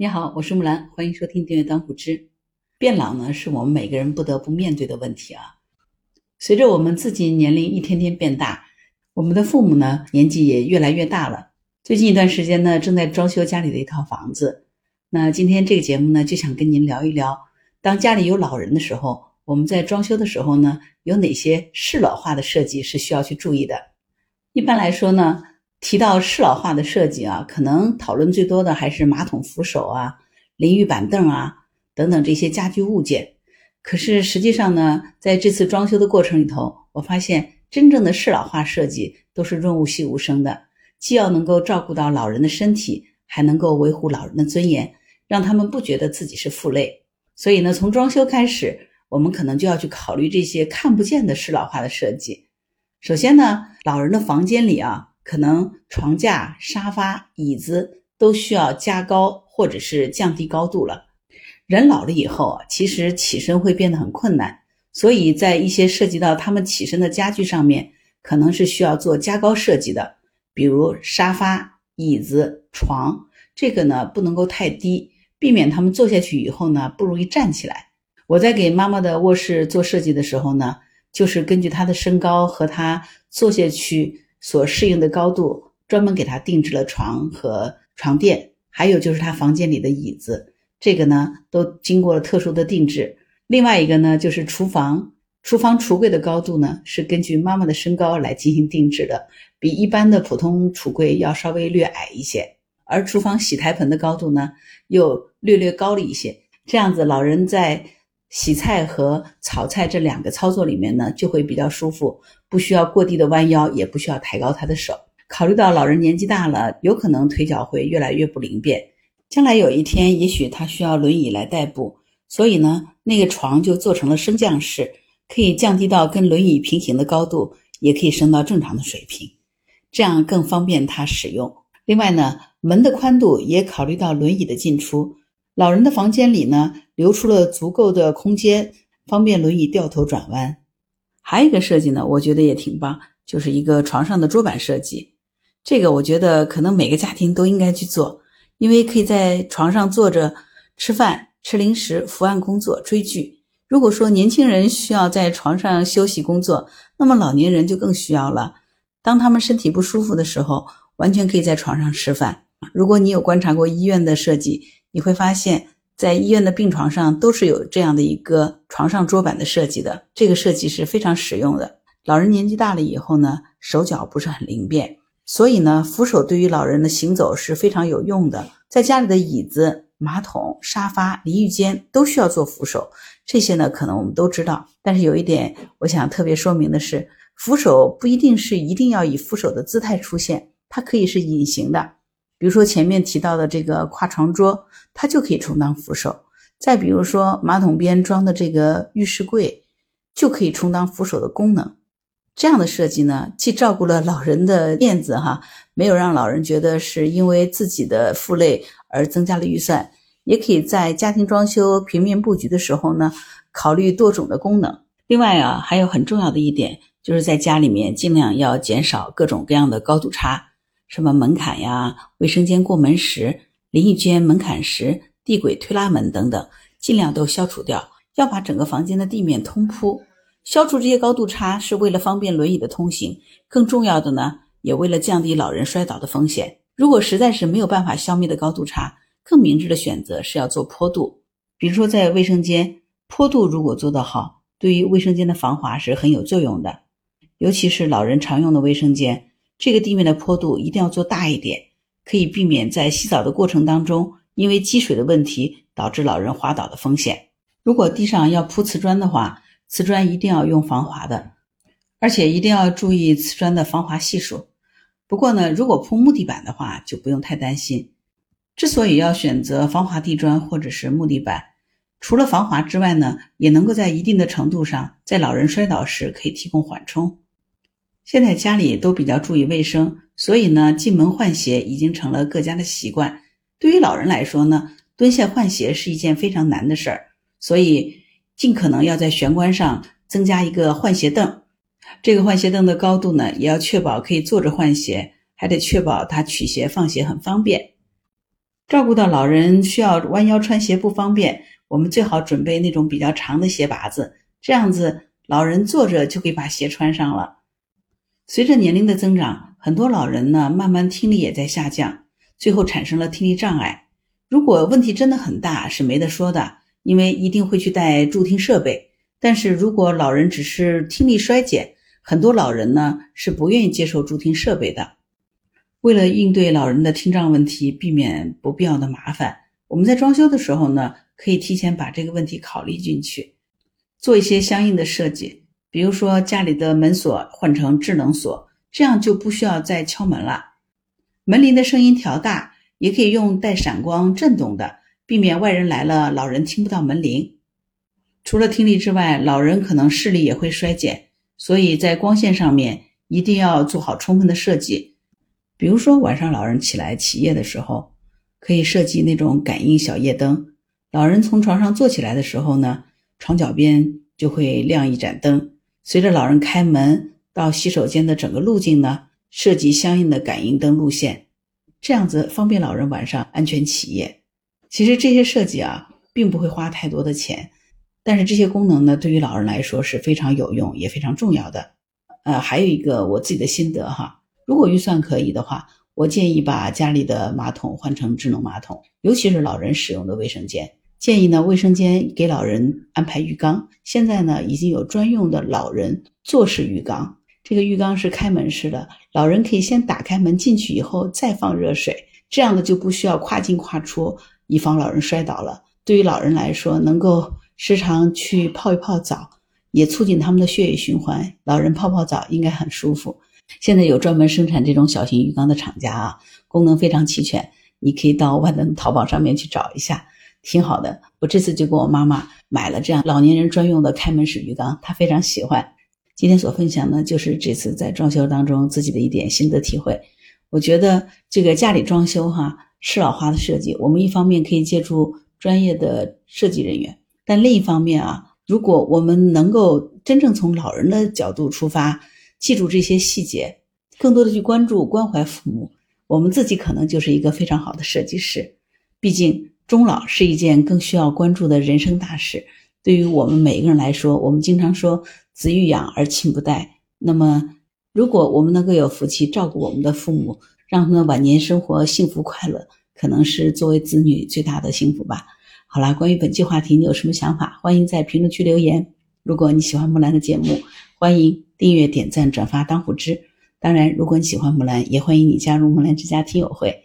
你好，我是木兰，欢迎收听订阅当户知。变老呢，是我们每个人不得不面对的问题啊。随着我们自己年龄一天天变大，我们的父母呢年纪也越来越大了。最近一段时间呢，正在装修家里的一套房子。那今天这个节目呢，就想跟您聊一聊，当家里有老人的时候，我们在装修的时候呢，有哪些适老化的设计是需要去注意的？一般来说呢。提到适老化的设计啊，可能讨论最多的还是马桶扶手啊、淋浴板凳啊等等这些家居物件。可是实际上呢，在这次装修的过程里头，我发现真正的适老化设计都是润物细无声的，既要能够照顾到老人的身体，还能够维护老人的尊严，让他们不觉得自己是负累。所以呢，从装修开始，我们可能就要去考虑这些看不见的适老化的设计。首先呢，老人的房间里啊。可能床架、沙发、椅子都需要加高或者是降低高度了。人老了以后，其实起身会变得很困难，所以在一些涉及到他们起身的家具上面，可能是需要做加高设计的。比如沙发、椅子、床，这个呢不能够太低，避免他们坐下去以后呢不容易站起来。我在给妈妈的卧室做设计的时候呢，就是根据她的身高和她坐下去。所适应的高度，专门给他定制了床和床垫，还有就是他房间里的椅子，这个呢都经过了特殊的定制。另外一个呢就是厨房，厨房橱柜的高度呢是根据妈妈的身高来进行定制的，比一般的普通橱柜要稍微略矮一些。而厨房洗台盆的高度呢又略略高了一些，这样子老人在。洗菜和炒菜这两个操作里面呢，就会比较舒服，不需要过低的弯腰，也不需要抬高他的手。考虑到老人年纪大了，有可能腿脚会越来越不灵便，将来有一天也许他需要轮椅来代步，所以呢，那个床就做成了升降式，可以降低到跟轮椅平行的高度，也可以升到正常的水平，这样更方便他使用。另外呢，门的宽度也考虑到轮椅的进出。老人的房间里呢，留出了足够的空间，方便轮椅掉头转弯。还有一个设计呢，我觉得也挺棒，就是一个床上的桌板设计。这个我觉得可能每个家庭都应该去做，因为可以在床上坐着吃饭、吃零食、伏案工作、追剧。如果说年轻人需要在床上休息工作，那么老年人就更需要了。当他们身体不舒服的时候，完全可以在床上吃饭。如果你有观察过医院的设计，你会发现在医院的病床上都是有这样的一个床上桌板的设计的，这个设计是非常实用的。老人年纪大了以后呢，手脚不是很灵便，所以呢，扶手对于老人的行走是非常有用的。在家里的椅子、马桶、沙发、淋浴间都需要做扶手，这些呢可能我们都知道。但是有一点我想特别说明的是，扶手不一定是一定要以扶手的姿态出现，它可以是隐形的。比如说前面提到的这个跨床桌，它就可以充当扶手；再比如说马桶边装的这个浴室柜，就可以充当扶手的功能。这样的设计呢，既照顾了老人的面子哈，没有让老人觉得是因为自己的负累而增加了预算，也可以在家庭装修平面布局的时候呢，考虑多种的功能。另外啊，还有很重要的一点，就是在家里面尽量要减少各种各样的高度差。什么门槛呀、卫生间过门石、淋浴间门槛石、地轨推拉门等等，尽量都消除掉。要把整个房间的地面通铺，消除这些高度差，是为了方便轮椅的通行。更重要的呢，也为了降低老人摔倒的风险。如果实在是没有办法消灭的高度差，更明智的选择是要做坡度。比如说在卫生间，坡度如果做得好，对于卫生间的防滑是很有作用的，尤其是老人常用的卫生间。这个地面的坡度一定要做大一点，可以避免在洗澡的过程当中，因为积水的问题导致老人滑倒的风险。如果地上要铺瓷砖的话，瓷砖一定要用防滑的，而且一定要注意瓷砖的防滑系数。不过呢，如果铺木地板的话，就不用太担心。之所以要选择防滑地砖或者是木地板，除了防滑之外呢，也能够在一定的程度上，在老人摔倒时可以提供缓冲。现在家里都比较注意卫生，所以呢，进门换鞋已经成了各家的习惯。对于老人来说呢，蹲下换鞋是一件非常难的事儿，所以尽可能要在玄关上增加一个换鞋凳。这个换鞋凳的高度呢，也要确保可以坐着换鞋，还得确保它取鞋放鞋很方便。照顾到老人需要弯腰穿鞋不方便，我们最好准备那种比较长的鞋拔子，这样子老人坐着就可以把鞋穿上了。随着年龄的增长，很多老人呢慢慢听力也在下降，最后产生了听力障碍。如果问题真的很大，是没得说的，因为一定会去带助听设备。但是如果老人只是听力衰减，很多老人呢是不愿意接受助听设备的。为了应对老人的听障问题，避免不必要的麻烦，我们在装修的时候呢，可以提前把这个问题考虑进去，做一些相应的设计。比如说家里的门锁换成智能锁，这样就不需要再敲门了。门铃的声音调大。也可以用带闪光震动的，避免外人来了老人听不到门铃。除了听力之外，老人可能视力也会衰减，所以在光线上面一定要做好充分的设计。比如说晚上老人起来起夜的时候，可以设计那种感应小夜灯。老人从床上坐起来的时候呢，床脚边就会亮一盏灯。随着老人开门到洗手间的整个路径呢，设计相应的感应灯路线。这样子方便老人晚上安全起夜。其实这些设计啊，并不会花太多的钱，但是这些功能呢，对于老人来说是非常有用也非常重要的。呃，还有一个我自己的心得哈，如果预算可以的话，我建议把家里的马桶换成智能马桶，尤其是老人使用的卫生间。建议呢，卫生间给老人安排浴缸。现在呢，已经有专用的老人坐式浴缸。这个浴缸是开门式的，老人可以先打开门进去，以后再放热水，这样的就不需要跨进跨出，以防老人摔倒了。对于老人来说，能够时常去泡一泡澡，也促进他们的血液循环。老人泡泡澡应该很舒服。现在有专门生产这种小型浴缸的厂家啊，功能非常齐全，你可以到万能淘宝上面去找一下，挺好的。我这次就给我妈妈买了这样老年人专用的开门式浴缸，她非常喜欢。今天所分享呢，就是这次在装修当中自己的一点心得体会。我觉得这个家里装修哈，适老化的设计，我们一方面可以借助专业的设计人员，但另一方面啊，如果我们能够真正从老人的角度出发，记住这些细节，更多的去关注关怀父母，我们自己可能就是一个非常好的设计师。毕竟终老是一件更需要关注的人生大事。对于我们每一个人来说，我们经常说“子欲养而亲不待”。那么，如果我们能够有福气照顾我们的父母，让他们晚年生活幸福快乐，可能是作为子女最大的幸福吧。好啦，关于本期话题，你有什么想法？欢迎在评论区留言。如果你喜欢木兰的节目，欢迎订阅、点赞、转发当虎之。当然，如果你喜欢木兰，也欢迎你加入木兰之家听友会，